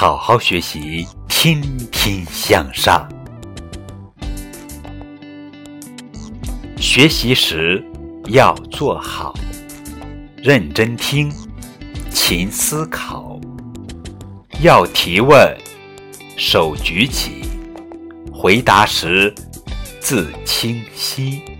好好学习天天向上。学习时要做好认真听勤思考。要提问手举起回答时字清晰。